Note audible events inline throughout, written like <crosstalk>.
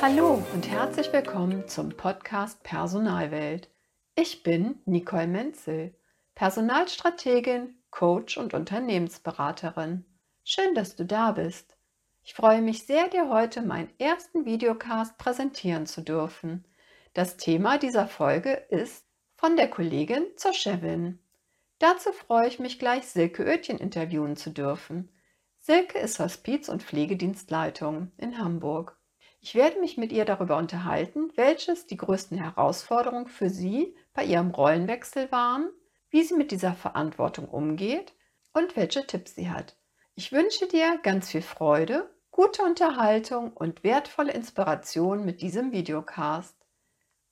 Hallo und herzlich willkommen zum Podcast Personalwelt. Ich bin Nicole Menzel, Personalstrategin, Coach und Unternehmensberaterin. Schön, dass du da bist. Ich freue mich sehr, dir heute meinen ersten Videocast präsentieren zu dürfen. Das Thema dieser Folge ist von der Kollegin zur Chefin. Dazu freue ich mich gleich, Silke Oetjen interviewen zu dürfen. Silke ist Hospiz- und Pflegedienstleitung in Hamburg. Ich werde mich mit ihr darüber unterhalten, welches die größten Herausforderungen für sie bei ihrem Rollenwechsel waren, wie sie mit dieser Verantwortung umgeht und welche Tipps sie hat. Ich wünsche dir ganz viel Freude, gute Unterhaltung und wertvolle Inspiration mit diesem Videocast.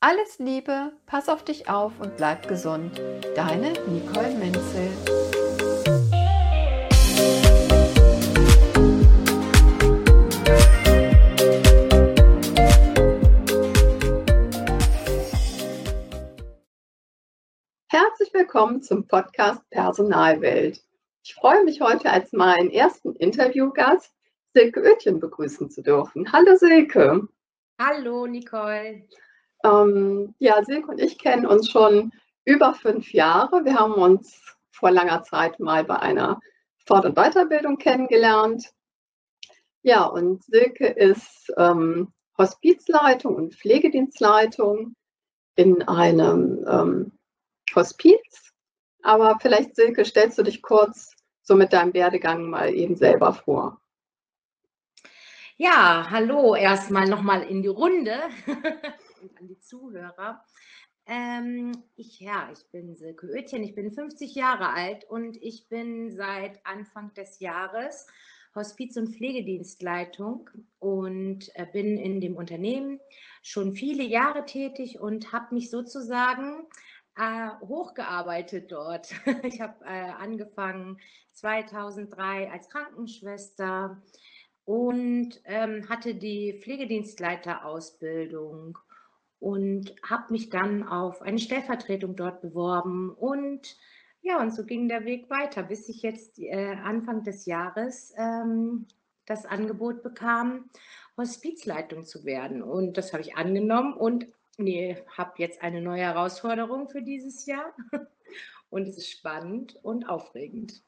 Alles Liebe, pass auf dich auf und bleib gesund. Deine Nicole Menzel. Herzlich willkommen zum Podcast Personalwelt. Ich freue mich heute als meinen ersten Interviewgast Silke Oetjen begrüßen zu dürfen. Hallo Silke. Hallo Nicole. Ähm, ja, Silke und ich kennen uns schon über fünf Jahre. Wir haben uns vor langer Zeit mal bei einer Fort- und Weiterbildung kennengelernt. Ja, und Silke ist ähm, Hospizleitung und Pflegedienstleitung in einem ähm, Hospiz. Aber vielleicht, Silke, stellst du dich kurz so mit deinem Werdegang mal eben selber vor. Ja, hallo erstmal nochmal in die Runde. <laughs> und an die Zuhörer. Ähm, ich, ja, ich bin Silke Oetjen, ich bin 50 Jahre alt und ich bin seit Anfang des Jahres Hospiz- und Pflegedienstleitung und äh, bin in dem Unternehmen schon viele Jahre tätig und habe mich sozusagen äh, hochgearbeitet dort. <laughs> Ich habe äh, angefangen 2003 als Krankenschwester und ähm, hatte die Pflegedienstleiterausbildung und habe mich dann auf eine Stellvertretung dort beworben und ja, und so ging der Weg weiter, bis ich jetzt äh, Anfang des Jahres ähm, das Angebot bekam, Hospizleitung zu werden. Und das habe ich angenommen und nee, habe jetzt eine neue Herausforderung für dieses Jahr. <laughs> Und es ist spannend und aufregend.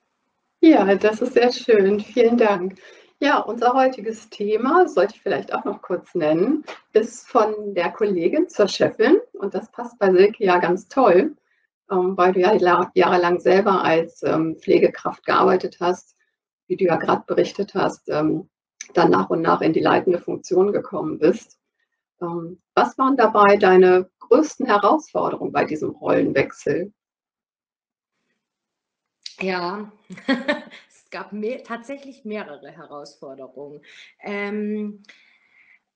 Ja, das ist sehr schön. Vielen Dank. Ja, unser heutiges Thema, sollte ich vielleicht auch noch kurz nennen, ist von der Kollegin zur Chefin. Und das passt bei Silke ja ganz toll, ähm, weil du ja jahrelang selber als ähm, Pflegekraft gearbeitet hast, wie du ja gerade berichtet hast, ähm, dann nach und nach in die leitende Funktion gekommen bist. Was waren dabei deine größten Herausforderungen bei diesem Rollenwechsel? Ja, <laughs> gab mehr, tatsächlich mehrere Herausforderungen. Ähm,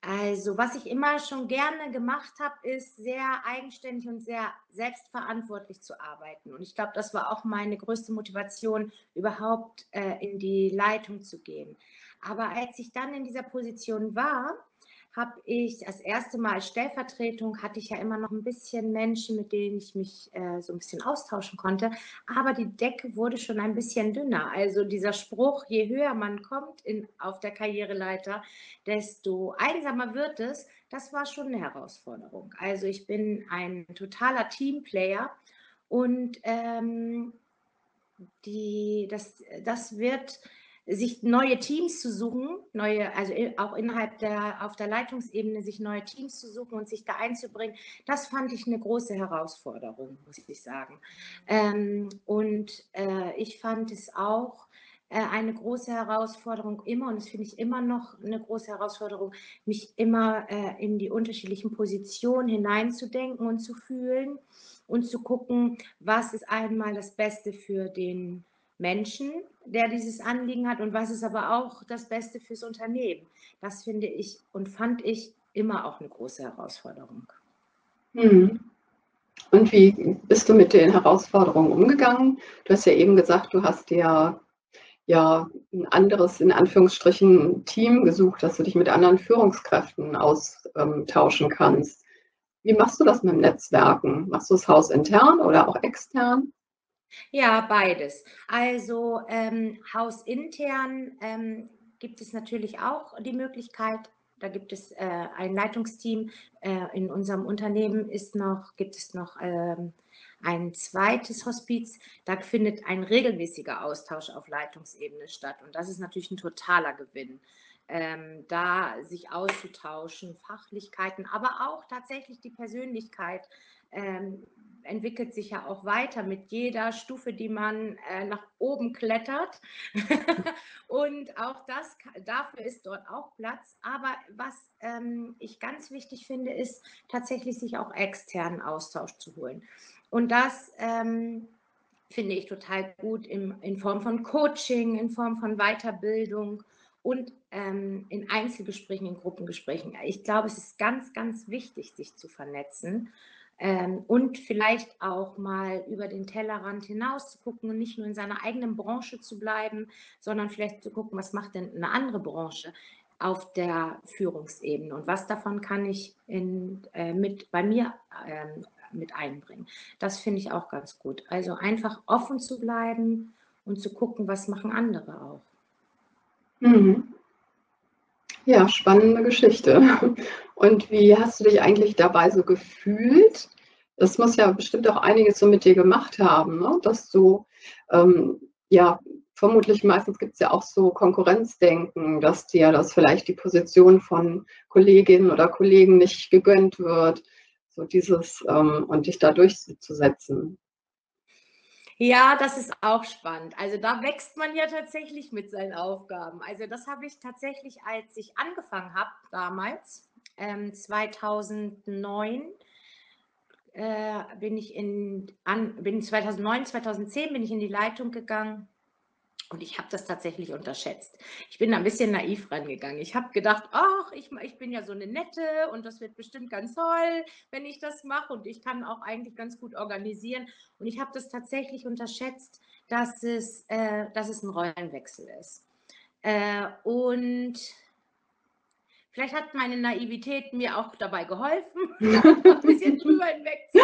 also, was ich immer schon gerne gemacht habe, ist sehr eigenständig und sehr selbstverantwortlich zu arbeiten. Und ich glaube, das war auch meine größte Motivation, überhaupt äh, in die Leitung zu gehen. Aber als ich dann in dieser Position war, habe ich das erste Mal Stellvertretung, hatte ich ja immer noch ein bisschen Menschen, mit denen ich mich äh, so ein bisschen austauschen konnte. Aber die Decke wurde schon ein bisschen dünner. Also dieser Spruch, je höher man kommt in, auf der Karriereleiter, desto einsamer wird es, das war schon eine Herausforderung. Also ich bin ein totaler Teamplayer und ähm, die, das, das wird sich neue Teams zu suchen, neue, also auch innerhalb der, auf der Leitungsebene sich neue Teams zu suchen und sich da einzubringen, das fand ich eine große Herausforderung, muss ich sagen. Ähm, und äh, ich fand es auch äh, eine große Herausforderung immer, und das finde ich immer noch eine große Herausforderung, mich immer äh, in die unterschiedlichen Positionen hineinzudenken und zu fühlen und zu gucken, was ist einmal das Beste für den Menschen, der dieses Anliegen hat und was ist aber auch das Beste fürs Unternehmen. Das finde ich und fand ich immer auch eine große Herausforderung. Hm. Und wie bist du mit den Herausforderungen umgegangen? Du hast ja eben gesagt, du hast dir ja ein anderes, in Anführungsstrichen, Team gesucht, dass du dich mit anderen Führungskräften austauschen kannst. Wie machst du das mit dem Netzwerken? Machst du es hausintern oder auch extern? Ja, beides. Also ähm, hausintern ähm, gibt es natürlich auch die Möglichkeit, da gibt es äh, ein Leitungsteam. Äh, in unserem Unternehmen ist noch, gibt es noch ähm, ein zweites Hospiz. Da findet ein regelmäßiger Austausch auf Leitungsebene statt. Und das ist natürlich ein totaler Gewinn. Ähm, da sich auszutauschen, Fachlichkeiten, aber auch tatsächlich die Persönlichkeit ähm, entwickelt sich ja auch weiter mit jeder Stufe, die man äh, nach oben klettert. <laughs> und auch das, dafür ist dort auch Platz. Aber was ähm, ich ganz wichtig finde, ist tatsächlich sich auch externen Austausch zu holen. Und das ähm, finde ich total gut im, in Form von Coaching, in Form von Weiterbildung und ähm, in Einzelgesprächen, in Gruppengesprächen. Ich glaube, es ist ganz, ganz wichtig, sich zu vernetzen ähm, und vielleicht auch mal über den Tellerrand hinaus zu gucken und nicht nur in seiner eigenen Branche zu bleiben, sondern vielleicht zu gucken, was macht denn eine andere Branche auf der Führungsebene und was davon kann ich in, äh, mit bei mir ähm, mit einbringen. Das finde ich auch ganz gut. Also einfach offen zu bleiben und zu gucken, was machen andere auch. Mhm. Ja, spannende Geschichte. Und wie hast du dich eigentlich dabei so gefühlt? Das muss ja bestimmt auch einiges so mit dir gemacht haben, ne? dass du, ähm, ja, vermutlich meistens gibt es ja auch so Konkurrenzdenken, dass dir das vielleicht die Position von Kolleginnen oder Kollegen nicht gegönnt wird, so dieses ähm, und dich da durchzusetzen. Ja, das ist auch spannend. Also da wächst man ja tatsächlich mit seinen Aufgaben. Also das habe ich tatsächlich, als ich angefangen habe damals, ähm, 2009, äh, bin ich in, an, bin 2009, 2010 bin ich in die Leitung gegangen und ich habe das tatsächlich unterschätzt. Ich bin da ein bisschen naiv rangegangen. Ich habe gedacht, ach, ich, ich bin ja so eine nette und das wird bestimmt ganz toll, wenn ich das mache und ich kann auch eigentlich ganz gut organisieren. Und ich habe das tatsächlich unterschätzt, dass es, äh, dass es ein Rollenwechsel ist. Äh, und vielleicht hat meine Naivität mir auch dabei geholfen, <laughs> ein bisschen <laughs> drüber hinweg <laughs>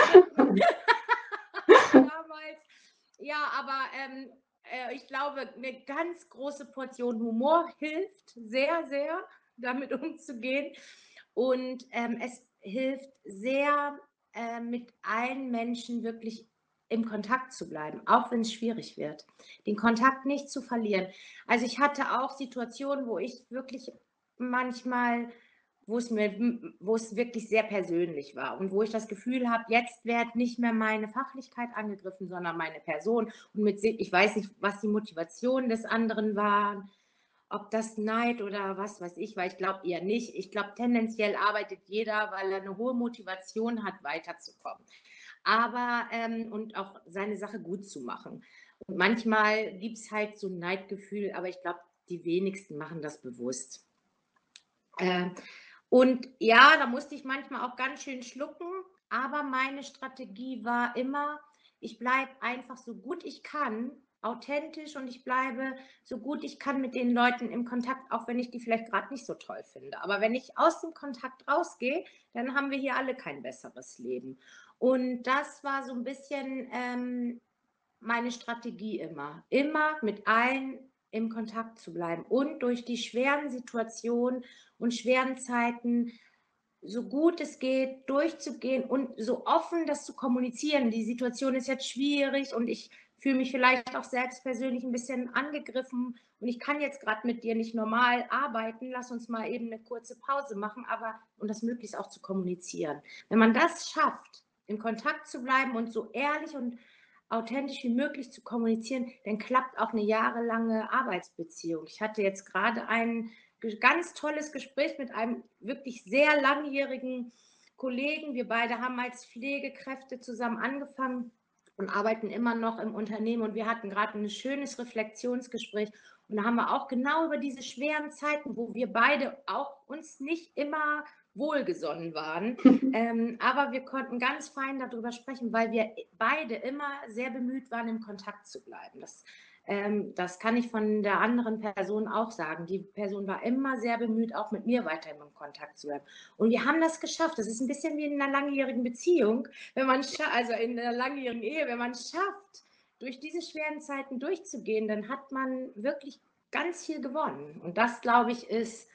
damals. Ja, aber ähm, äh, ich glaube, eine ganz große Portion Humor hilft sehr, sehr, damit <laughs> umzugehen. Und ähm, es hilft sehr, äh, mit allen Menschen wirklich im Kontakt zu bleiben, auch wenn es schwierig wird, den Kontakt nicht zu verlieren. Also ich hatte auch Situationen, wo ich wirklich manchmal wo es mir, wo es wirklich sehr persönlich war und wo ich das Gefühl habe, jetzt wird nicht mehr meine Fachlichkeit angegriffen, sondern meine Person. Und mit, ich weiß nicht, was die Motivation des anderen war, ob das Neid oder was weiß ich, weil ich glaube eher nicht. Ich glaube, tendenziell arbeitet jeder, weil er eine hohe Motivation hat, weiterzukommen. Aber ähm, und auch seine Sache gut zu machen. Und manchmal gibt es halt so ein Neidgefühl, aber ich glaube, die wenigsten machen das bewusst. Äh, und ja, da musste ich manchmal auch ganz schön schlucken, aber meine Strategie war immer, ich bleibe einfach so gut ich kann, authentisch und ich bleibe so gut ich kann mit den Leuten im Kontakt, auch wenn ich die vielleicht gerade nicht so toll finde. Aber wenn ich aus dem Kontakt rausgehe, dann haben wir hier alle kein besseres Leben. Und das war so ein bisschen ähm, meine Strategie immer. Immer mit allen im Kontakt zu bleiben und durch die schweren Situationen und schweren Zeiten so gut es geht durchzugehen und so offen das zu kommunizieren. Die Situation ist jetzt schwierig und ich fühle mich vielleicht auch selbst persönlich ein bisschen angegriffen und ich kann jetzt gerade mit dir nicht normal arbeiten. Lass uns mal eben eine kurze Pause machen, aber und das möglichst auch zu kommunizieren. Wenn man das schafft, im Kontakt zu bleiben und so ehrlich und authentisch wie möglich zu kommunizieren, dann klappt auch eine jahrelange Arbeitsbeziehung. Ich hatte jetzt gerade ein ganz tolles Gespräch mit einem wirklich sehr langjährigen Kollegen. Wir beide haben als Pflegekräfte zusammen angefangen und arbeiten immer noch im Unternehmen und wir hatten gerade ein schönes Reflexionsgespräch und da haben wir auch genau über diese schweren Zeiten, wo wir beide auch uns nicht immer wohlgesonnen waren. <laughs> ähm, aber wir konnten ganz fein darüber sprechen, weil wir beide immer sehr bemüht waren, im Kontakt zu bleiben. Das, ähm, das kann ich von der anderen Person auch sagen. Die Person war immer sehr bemüht, auch mit mir weiterhin im Kontakt zu bleiben. Und wir haben das geschafft. Das ist ein bisschen wie in einer langjährigen Beziehung, wenn man also in einer langjährigen Ehe, wenn man es schafft, durch diese schweren Zeiten durchzugehen, dann hat man wirklich ganz viel gewonnen. Und das, glaube ich, ist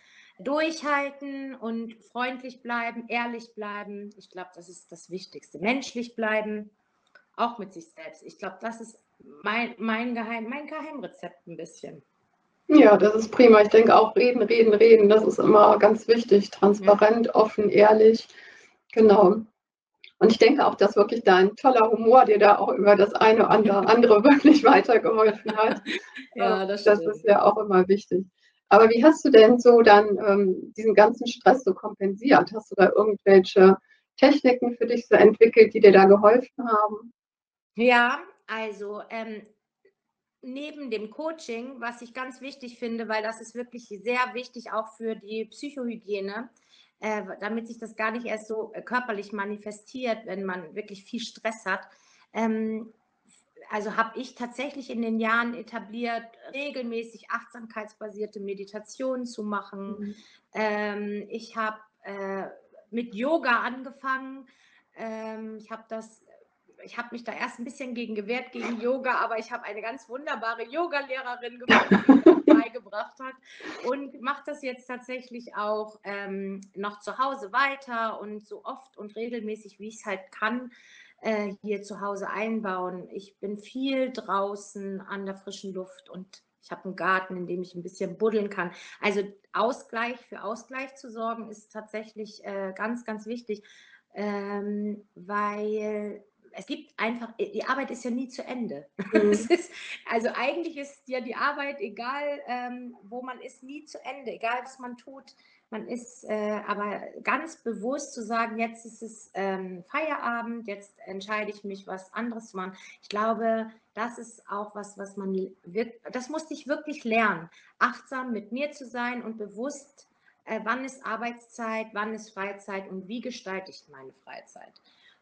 durchhalten und freundlich bleiben, ehrlich bleiben. Ich glaube, das ist das Wichtigste. Menschlich bleiben, auch mit sich selbst. Ich glaube, das ist mein, mein, Geheim, mein Geheimrezept ein bisschen. Ja, das ist prima. Ich denke auch reden, reden, reden. Das ist immer ganz wichtig. Transparent, ja. offen, ehrlich. Genau. Und ich denke auch, dass wirklich dein toller Humor dir da auch über das eine oder andere <laughs> wirklich weitergeholfen hat. ja, das, das ist ja auch immer wichtig. Aber wie hast du denn so dann ähm, diesen ganzen Stress so kompensiert? Hast du da irgendwelche Techniken für dich so entwickelt, die dir da geholfen haben? Ja, also ähm, neben dem Coaching, was ich ganz wichtig finde, weil das ist wirklich sehr wichtig auch für die Psychohygiene, äh, damit sich das gar nicht erst so äh, körperlich manifestiert, wenn man wirklich viel Stress hat. Ähm, also habe ich tatsächlich in den Jahren etabliert, regelmäßig achtsamkeitsbasierte Meditationen zu machen. Mhm. Ähm, ich habe äh, mit Yoga angefangen. Ähm, ich habe das ich habe mich da erst ein bisschen gegen gewehrt, gegen Yoga, aber ich habe eine ganz wunderbare Yoga-Lehrerin gefunden, die das <laughs> beigebracht hat und mache das jetzt tatsächlich auch ähm, noch zu Hause weiter und so oft und regelmäßig, wie ich es halt kann, äh, hier zu Hause einbauen. Ich bin viel draußen an der frischen Luft und ich habe einen Garten, in dem ich ein bisschen buddeln kann. Also Ausgleich, für Ausgleich zu sorgen, ist tatsächlich äh, ganz, ganz wichtig, ähm, weil es gibt einfach, äh, die Arbeit ist ja nie zu Ende. <laughs> Mhm. ist, also eigentlich ist ja die Arbeit, egal ähm, wo man ist, nie zu Ende, egal was man tut. Man ist äh, aber ganz bewusst zu sagen, jetzt ist es ähm, Feierabend, jetzt entscheide ich mich, was anderes zu machen. Ich glaube, das ist auch was, was man, das musste ich wirklich lernen, achtsam mit mir zu sein und bewusst, äh, wann ist Arbeitszeit, wann ist Freizeit und wie gestalte ich meine Freizeit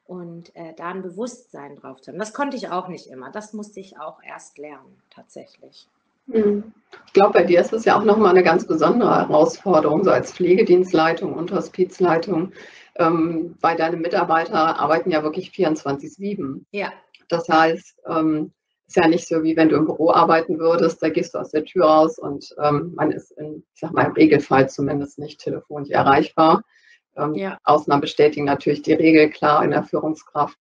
und äh, da ein Bewusstsein drauf zu haben. Das konnte ich auch nicht immer. Das musste ich auch erst lernen, tatsächlich. Hm. Ich glaube, bei dir ist es ja auch nochmal eine ganz besondere Herausforderung, so als Pflegedienstleitung und Hospizleitung, ähm, weil deine Mitarbeiter arbeiten ja wirklich 24-7. Ja. Das heißt, ähm, ist ja nicht so, wie wenn du im Büro arbeiten würdest, da gehst du aus der Tür raus und ähm, man ist in, ich sag mal, im Regelfall zumindest nicht telefonisch erreichbar. Ähm, ja. Ausnahmen bestätigen natürlich die Regel, klar, in der Führungskraft.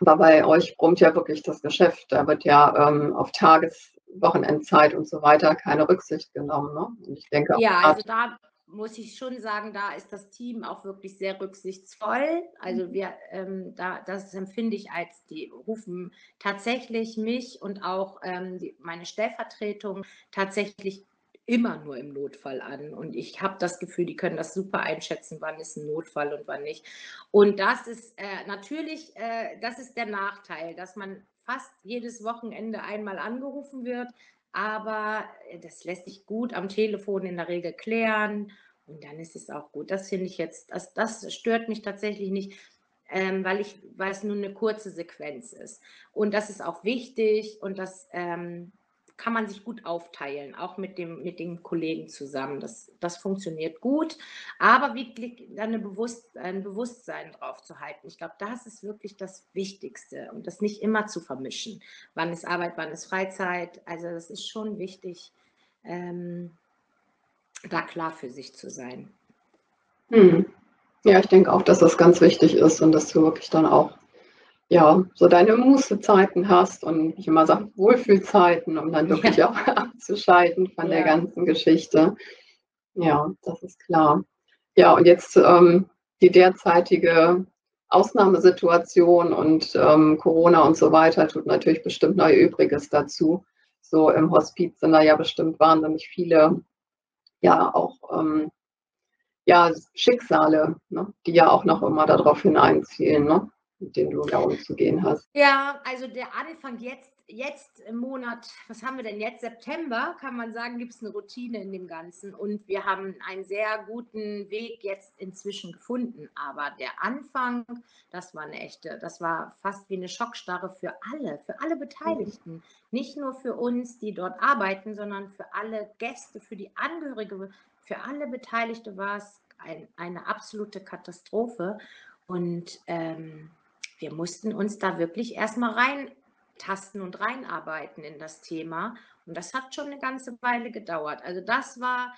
Aber bei euch brummt ja wirklich das Geschäft. Da wird ja ähm, auf Tages-, Wochenendzeit und so weiter keine Rücksicht genommen. Ne? Und ich denke auch ja, also da muss ich schon sagen, da ist das Team auch wirklich sehr rücksichtsvoll. Also mhm. wir, ähm, da, das empfinde ich als, die rufen tatsächlich mich und auch ähm, die, meine Stellvertretung tatsächlich immer nur im Notfall an. Und ich habe das Gefühl, die können das super einschätzen, wann ist ein Notfall und wann nicht. Und das ist äh, natürlich, äh, das ist der Nachteil, dass man fast jedes Wochenende einmal angerufen wird. Aber äh, das lässt sich gut am Telefon in der Regel klären. Und dann ist es auch gut. Das finde ich jetzt, das, das stört mich tatsächlich nicht. Ähm, weil, ich, weil es nur eine kurze Sequenz ist. Und das ist auch wichtig und das ähm, kann man sich gut aufteilen, auch mit, dem, mit den Kollegen zusammen. Das, das funktioniert gut, aber wirklich eine Bewusst, ein Bewusstsein drauf zu halten. Ich glaube, das ist wirklich das Wichtigste und das nicht immer zu vermischen. Wann ist Arbeit, wann ist Freizeit? Also das ist schon wichtig, ähm, da klar für sich zu sein. Hm. Ja, ich denke auch, dass das ganz wichtig ist und dass du wirklich dann auch ja, so deine Mußezeiten hast und ich immer sage, Wohlfühlzeiten, um dann wirklich ja. auch <laughs> abzuschalten von ja. der ganzen Geschichte. Ja, das ist klar. Ja, und jetzt ähm, die derzeitige Ausnahmesituation und ähm, Corona und so weiter tut natürlich bestimmt neu Übriges dazu. So im Hospiz sind da ja bestimmt wahnsinnig viele, ja, auch ähm, ja, Schicksale, ne, die ja auch noch immer darauf hineinzielen. Ne? Mit denen du da umzugehen hast? Ja, also der Anfang jetzt, jetzt im Monat, was haben wir denn jetzt? September, kann man sagen, gibt es eine Routine in dem Ganzen. Und wir haben einen sehr guten Weg jetzt inzwischen gefunden. Aber der Anfang, das war eine echte, das war fast wie eine Schockstarre für alle, für alle Beteiligten. Mhm. Nicht nur für uns, die dort arbeiten, sondern für alle Gäste, für die Angehörige, für alle Beteiligte war es ein, eine absolute Katastrophe. Und ähm, wir mussten uns da wirklich erstmal reintasten und reinarbeiten in das Thema. Und das hat schon eine ganze Weile gedauert. Also das war,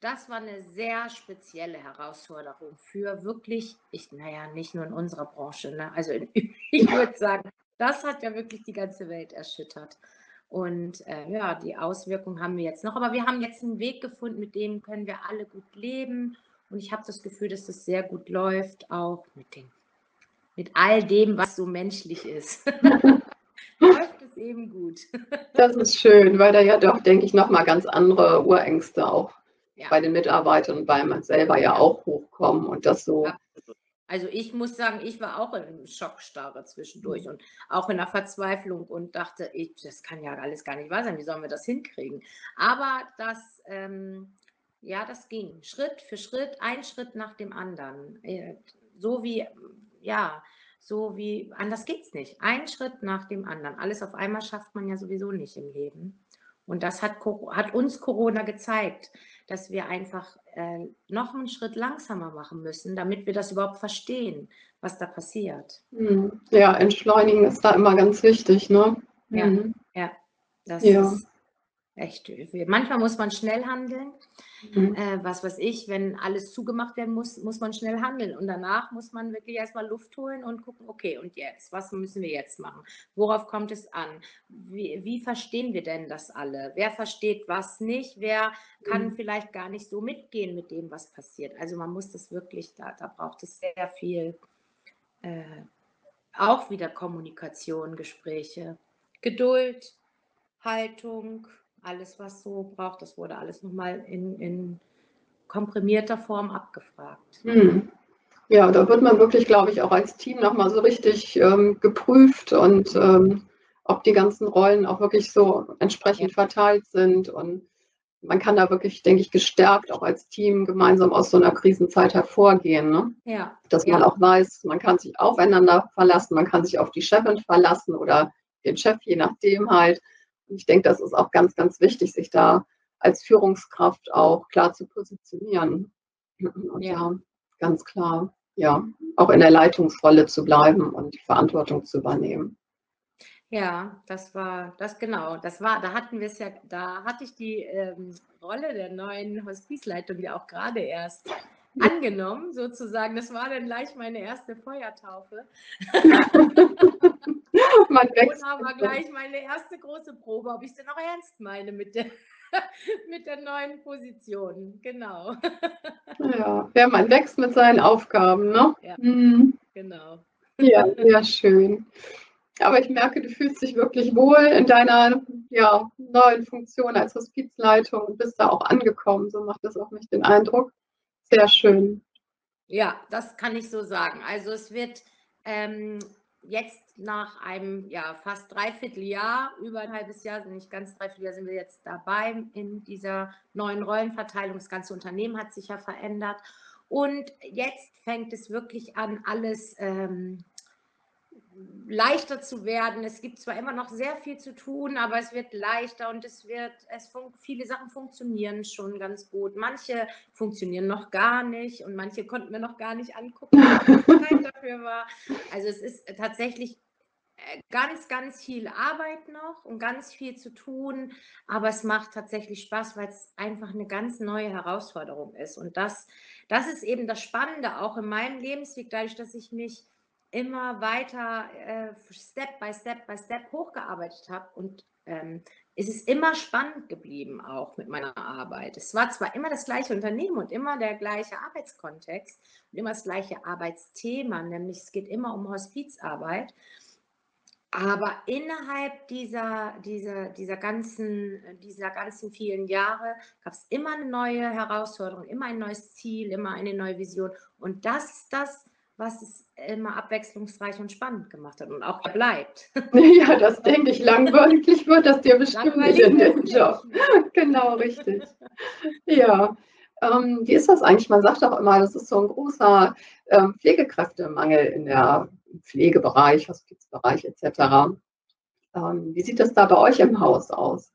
das war eine sehr spezielle Herausforderung für wirklich, ich, naja, nicht nur in unserer Branche, ne? also in, <laughs> ich würde sagen, das hat ja wirklich die ganze Welt erschüttert. Und äh, ja, die Auswirkungen haben wir jetzt noch. Aber wir haben jetzt einen Weg gefunden, mit dem können wir alle gut leben. Und ich habe das Gefühl, dass es sehr gut läuft, auch mit, den, mit all dem, was so menschlich ist. <laughs> <laughs> läuft es eben gut. <laughs> das ist schön, weil da ja doch, denke ich, nochmal ganz andere Urängste auch ja. bei den Mitarbeitern und bei man selber ja auch hochkommen und das so. Ja. Also ich muss sagen, ich war auch in Schockstarre zwischendurch und auch in der Verzweiflung und dachte, ich, das kann ja alles gar nicht wahr sein, wie sollen wir das hinkriegen? Aber das, ähm, ja, das ging Schritt für Schritt, ein Schritt nach dem anderen. Äh, so wie, ja, so wie, anders geht es nicht. Ein Schritt nach dem anderen. Alles auf einmal schafft man ja sowieso nicht im Leben. Und das hat, hat uns Corona gezeigt, dass wir einfach äh, noch einen Schritt langsamer machen müssen, damit wir das überhaupt verstehen, was da passiert. Hm. Ja, entschleunigen ist da immer ganz wichtig, ne? Ja, mhm. ja. Das ja. ist echt. Manchmal muss man schnell handeln. Mhm. Äh, was weiß ich, wenn alles zugemacht werden muss, muss man schnell handeln. Und danach muss man wirklich erstmal Luft holen und gucken, okay, und jetzt, was müssen wir jetzt machen? Worauf kommt es an? Wie, wie verstehen wir denn das alle? Wer versteht was nicht? Wer kann mhm. vielleicht gar nicht so mitgehen mit dem, was passiert? Also man muss das wirklich, da, da braucht es sehr viel, äh, auch wieder Kommunikation, Gespräche, Geduld, Haltung, alles, was so braucht, das wurde alles nochmal in, in komprimierter Form abgefragt. Hm. Ja, da wird man wirklich, glaube ich, auch als Team nochmal so richtig ähm, geprüft und ähm, ob die ganzen Rollen auch wirklich so entsprechend ja. verteilt sind. Und man kann da wirklich, denke ich, gestärkt auch als Team gemeinsam aus so einer Krisenzeit hervorgehen. Ne? Ja. Dass man ja. auch weiß, man kann sich aufeinander verlassen, man kann sich auf die Chefin verlassen oder den Chef, je nachdem halt ich denke, das ist auch ganz, ganz wichtig, sich da als Führungskraft auch klar zu positionieren. Und ja, ganz klar, ja, auch in der Leitungsrolle zu bleiben und die Verantwortung zu übernehmen. Ja, das war das genau. Das war, da hatten wir es ja, da hatte ich die ähm, Rolle der neuen Hospizleitung ja auch gerade erst angenommen, sozusagen. Das war dann gleich meine erste Feuertaufe. <laughs> <laughs> Man wächst. Und aber gleich meine erste große Probe, ob ich es denn auch ernst meine mit der, <laughs> mit der neuen Position. Genau. Ja, ja, man wächst mit seinen Aufgaben, ne? Ja, mhm. genau. Ja, sehr schön. Aber ich merke, du fühlst dich wirklich wohl in deiner ja, neuen Funktion als Hospizleitung und bist da auch angekommen. So macht das auf mich den Eindruck. Sehr schön. Ja, das kann ich so sagen. Also es wird ähm, jetzt nach einem ja, fast dreiviertel Jahr, über ein halbes Jahr, nicht ganz dreiviertel Jahr sind wir jetzt dabei in dieser neuen Rollenverteilung. Das ganze Unternehmen hat sich ja verändert. Und jetzt fängt es wirklich an, alles ähm, leichter zu werden. Es gibt zwar immer noch sehr viel zu tun, aber es wird leichter und es wird, es viele Sachen funktionieren schon ganz gut. Manche funktionieren noch gar nicht und manche konnten wir noch gar nicht angucken, Zeit dafür war. Also es ist tatsächlich äh, ganz, ganz viel Arbeit noch und ganz viel zu tun, aber es macht tatsächlich Spaß, weil es einfach eine ganz neue Herausforderung ist. Und das, das ist eben das Spannende auch in meinem Lebensweg, dadurch, dass ich mich immer weiter äh, Step by Step by Step hochgearbeitet habe und ähm, es ist immer spannend geblieben auch mit meiner Arbeit. Es war zwar immer das gleiche Unternehmen und immer der gleiche Arbeitskontext und immer das gleiche Arbeitsthema, nämlich es geht immer um Hospizarbeit. Aber innerhalb dieser, dieser, dieser, ganzen, dieser ganzen vielen Jahre gab es immer eine neue Herausforderung, immer ein neues Ziel, immer eine neue Vision. Und das ist das, was es immer abwechslungsreich und spannend gemacht hat und auch bleibt. <laughs> Ja, das denke ich. Langweilig wird das dir bestimmt nicht in dem Job. <laughs> Genau, richtig. Ja. Ähm, wie ist das eigentlich? Man sagt auch immer, das ist so ein großer ähm, Pflegekräftemangel in der Pflegebereich, Hospizbereich etc. Ähm, wie sieht das da bei euch im Haus aus?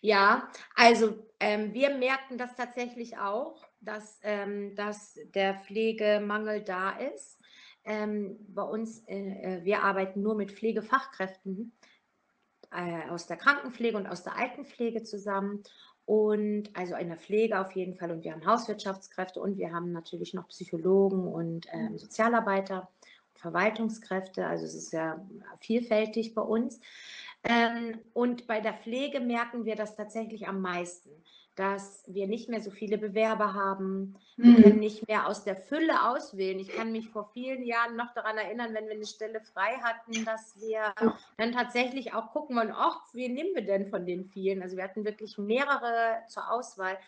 Ja, also ähm, wir merken das tatsächlich auch dass, ähm, dass der Pflegemangel da ist. ähm, bei uns, äh, äh, wir arbeiten nur mit Pflegefachkräften äh, aus der Krankenpflege und aus der Altenpflege zusammen. Und also in der Pflege auf jeden Fall. Und wir haben Hauswirtschaftskräfte und wir haben natürlich noch Psychologen und ähm, Sozialarbeiter, Verwaltungskräfte. Also es ist ja vielfältig bei uns. Ähm, und bei der Pflege merken wir das tatsächlich am meisten dass wir nicht mehr so viele Bewerber haben. Wir mhm. können nicht mehr aus der Fülle auswählen. Ich kann mich vor vielen Jahren noch daran erinnern, wenn wir eine Stelle frei hatten, dass wir dann tatsächlich auch gucken wollen, ach, wen nehmen wir denn von den vielen? Also wir hatten wirklich mehrere zur Auswahl.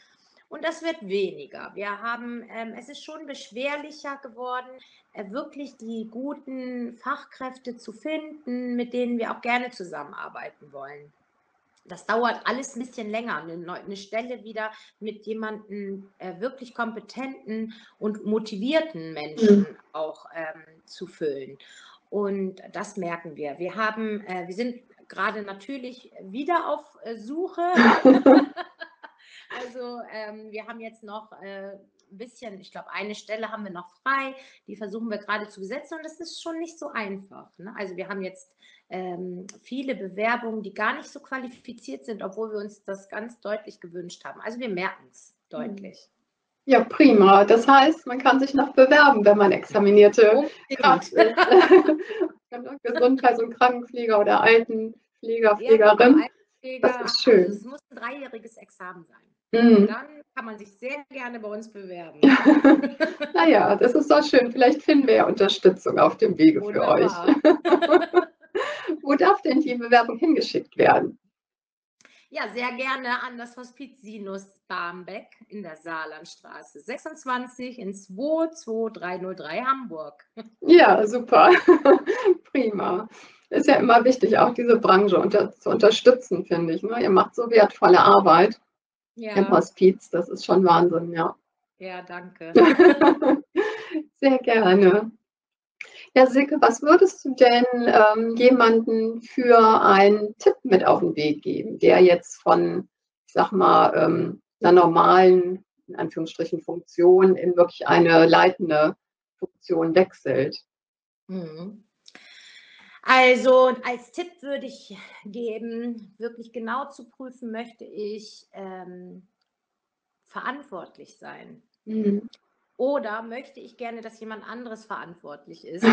Und das wird weniger. Wir haben, ähm, es ist schon beschwerlicher geworden, äh, wirklich die guten Fachkräfte zu finden, mit denen wir auch gerne zusammenarbeiten wollen das dauert alles ein bisschen länger, eine, eine Stelle wieder mit jemandem äh, wirklich kompetenten und motivierten Menschen mhm. auch ähm, zu füllen. Und das merken wir. Wir haben, äh, wir sind gerade natürlich wieder auf äh, Suche. <laughs> also ähm, wir haben jetzt noch äh, ein bisschen, ich glaube, eine Stelle haben wir noch frei, die versuchen wir gerade zu besetzen und das ist schon nicht so einfach. Ne? Also wir haben jetzt ähm, viele Bewerbungen, die gar nicht so qualifiziert sind, obwohl wir uns das ganz deutlich gewünscht haben. Also wir merken es deutlich. Ja, prima. Das heißt, man kann sich noch bewerben, wenn man examinierte Kraft ist. <laughs> Gesundheits- und Krankenpfleger oder Altenpfleger, Pflegerin. Ja, das ist schön. Also es muss ein dreijähriges Examen sein. Mhm. Dann kann man sich sehr gerne bei uns bewerben. <laughs> naja, das ist doch schön. Vielleicht finden wir ja Unterstützung auf dem Wege Wunderbar. für euch. <laughs> Wo darf denn die Bewerbung hingeschickt werden? Ja, sehr gerne an das Hospiz Sinus Barmbek in der Saarlandstraße 26 in 22303 Hamburg. Ja, super. <laughs> Prima. Ist ja immer wichtig, auch diese Branche unter, zu unterstützen, finde ich. Ne? Ihr macht so wertvolle Arbeit ja. im Hospiz. Das ist schon Wahnsinn, ja. Ja, danke. <laughs> Sehr gerne. Ja, Silke, was würdest du denn ähm, jemanden für einen Tipp mit auf den Weg geben, der jetzt von, ich sag mal, ähm, einer normalen, in Anführungsstrichen, Funktion in wirklich eine leitende Funktion wechselt? Mhm. Also als Tipp würde ich geben, wirklich genau zu prüfen, möchte ich ähm, verantwortlich sein. Mhm. Oder möchte ich gerne, dass jemand anderes verantwortlich ist?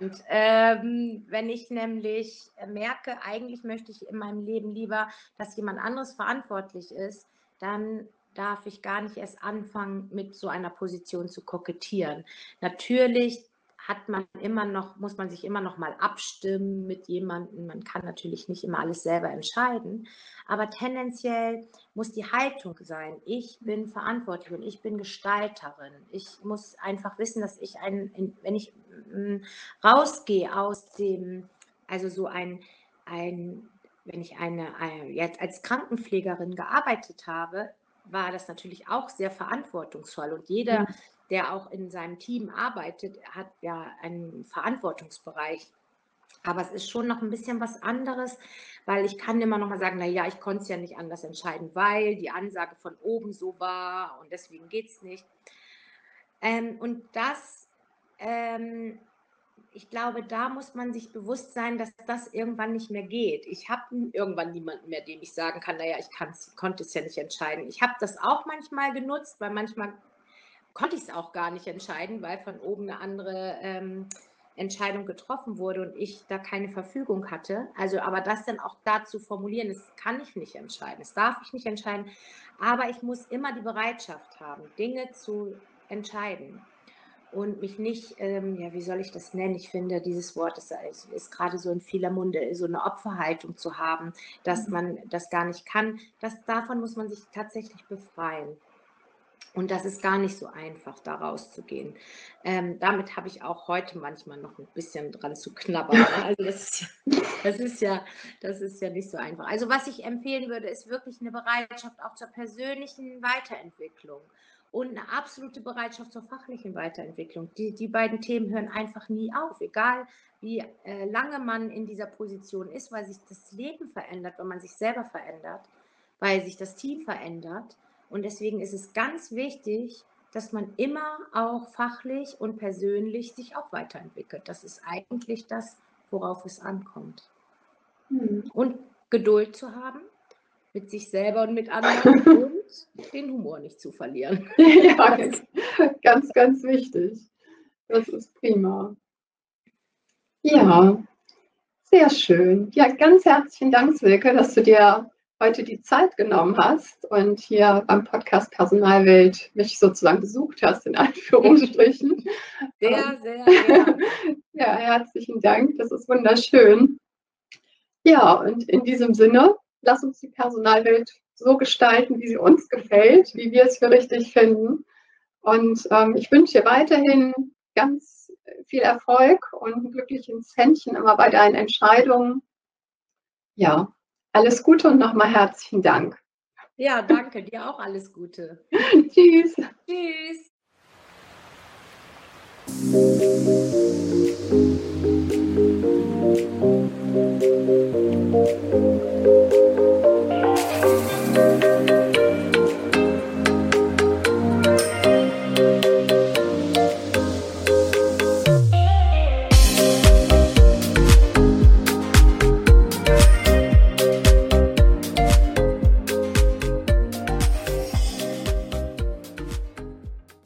Und ähm, wenn ich nämlich merke, eigentlich möchte ich in meinem Leben lieber, dass jemand anderes verantwortlich ist, dann darf ich gar nicht erst anfangen, mit so einer Position zu kokettieren. Natürlich hat man immer noch, muss man sich immer noch mal abstimmen mit jemandem. Man kann natürlich nicht immer alles selber entscheiden, aber tendenziell muss die Haltung sein. Ich bin verantwortlich und ich bin Gestalterin. Ich muss einfach wissen, dass ich ein, wenn ich mm, rausgehe aus dem, also so ein, ein wenn ich eine, eine, jetzt als Krankenpflegerin gearbeitet habe, war das natürlich auch sehr verantwortungsvoll. Und jeder, der auch in seinem Team arbeitet, hat ja einen Verantwortungsbereich. Aber es ist schon noch ein bisschen was anderes, weil ich kann immer noch mal sagen, na ja, ich konnte es ja nicht anders entscheiden, weil die Ansage von oben so war und deswegen geht es nicht. Ähm, und das, ähm, ich glaube, da muss man sich bewusst sein, dass das irgendwann nicht mehr geht. Ich habe irgendwann niemanden mehr, dem ich sagen kann, naja, ich konnte es ja nicht entscheiden. Ich habe das auch manchmal genutzt, weil manchmal konnte ich es auch gar nicht entscheiden, weil von oben eine andere ähm, Entscheidung getroffen wurde und ich da keine Verfügung hatte. Also, aber das dann auch da zu formulieren, das kann ich nicht entscheiden, das darf ich nicht entscheiden. Aber ich muss immer die Bereitschaft haben, Dinge zu entscheiden und mich nicht, ähm, ja, wie soll ich das nennen? Ich finde, dieses Wort ist, ist, ist, gerade so in vieler Munde, so eine Opferhaltung zu haben, dass mhm. man das gar nicht kann. Das, davon muss man sich tatsächlich befreien. Und das ist gar nicht so einfach, da rauszugehen. Ähm, damit habe ich auch heute manchmal noch ein bisschen dran zu knabbern. Ne? Also das ist, ja, das, ist ja, das ist ja nicht so einfach. Also was ich empfehlen würde, ist wirklich eine Bereitschaft auch zur persönlichen Weiterentwicklung und eine absolute Bereitschaft zur fachlichen Weiterentwicklung. Die, die beiden Themen hören einfach nie auf, egal wie äh, lange man in dieser Position ist, weil sich das Leben verändert, wenn man sich selber verändert, weil sich das Team verändert und deswegen ist es ganz wichtig, dass man immer auch fachlich und persönlich sich auch weiterentwickelt. Das ist eigentlich das, worauf es ankommt. Mhm. Und Geduld zu haben mit sich selber und mit anderen <laughs> und den Humor nicht zu verlieren. <laughs> ja, ganz, ganz wichtig. Das ist prima. Ja, sehr schön. Ja, ganz herzlichen Dank, Silke, dass du dir heute die Zeit genommen hast und hier beim Podcast Personalwelt mich sozusagen besucht hast, in Anführungsstrichen. <laughs> Sehr, sehr <laughs> gerne. Ja, herzlichen Dank. Das ist wunderschön. Ja, und in diesem Sinne, lass uns die Personalwelt so gestalten, wie sie uns gefällt, wie wir es für richtig finden. Und ähm, ich wünsche dir weiterhin ganz viel Erfolg und ein glückliches Händchen immer bei deinen Entscheidungen. Ja, alles Gute und nochmal herzlichen Dank. Ja, danke. Dir auch alles Gute. <laughs> Tschüss. Tschüss.